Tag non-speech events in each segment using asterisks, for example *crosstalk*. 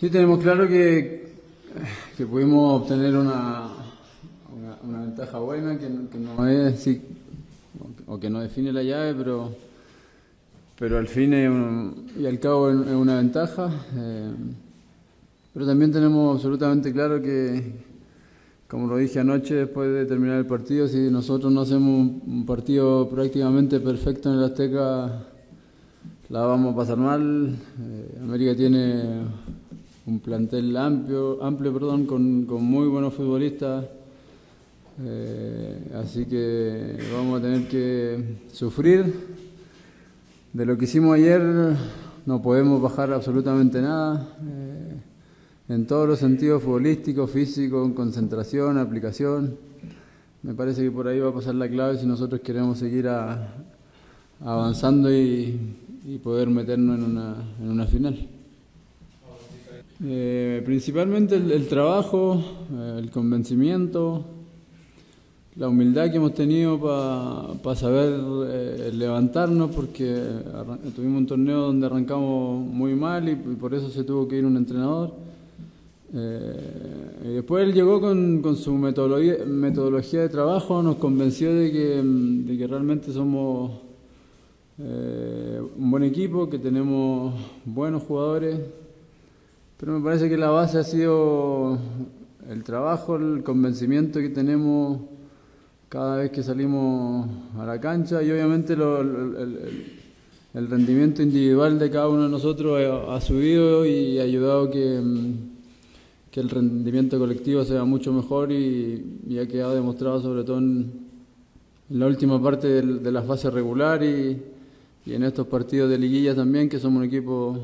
Sí, tenemos claro que, que pudimos obtener una, una, ventaja buena, que, no- es, o que no define la llave, pero, pero al fin y al cabo es una ventaja. eh, pero también tenemos absolutamente claro que, como lo dije anoche después de terminar el partido, si nosotros no hacemos un, un partido prácticamente perfecto en el Azteca, la vamos a pasar mal. Eh, América tiene un plantel amplio, amplio perdón, con, con muy buenos futbolistas. Eh, así que vamos a tener que sufrir. De lo que hicimos ayer no podemos bajar absolutamente nada. eh, en todos los sentidos futbolísticos, físicos, concentración, aplicación. Me parece que por ahí va a pasar la clave si nosotros queremos seguir avanzando y, y poder meternos en una, en una final. Eh, principalmente el, trabajo, el convencimiento, la humildad que hemos tenido para saber eh, levantarnos, porque tuvimos un torneo donde arrancamos muy mal y, por eso se tuvo que ir un entrenador. Eh, después él llegó con, con su metodología, metodología de trabajo, nos convenció de que, de que realmente somos eh, un buen equipo, que tenemos buenos jugadores, pero me parece que la base ha sido el trabajo, el convencimiento que tenemos cada vez que salimos a la cancha y obviamente el, rendimiento individual de cada uno de nosotros ha, subido y ha ayudado que, mm, que el rendimiento colectivo sea mucho mejor y, y ha quedado demostrado sobre todo en, la última parte del- de la fase regular y, y en estos partidos de liguilla también, que somos un equipo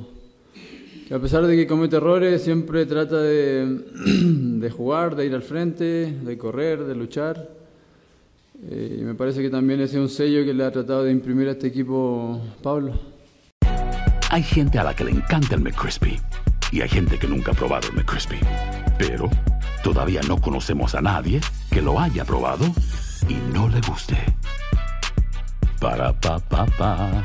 a pesar de que comete errores, siempre trata de, *clears throat* de jugar, de ir al frente, de correr, de luchar. Eh, y me parece que también ese es un sello que le ha tratado de imprimir a este equipo Pablo. Hay gente a la que le encanta el McCrispy y hay gente que nunca ha probado el McCrispy. Pero todavía no conocemos a nadie que lo haya probado y no le guste. Para pa pa pa.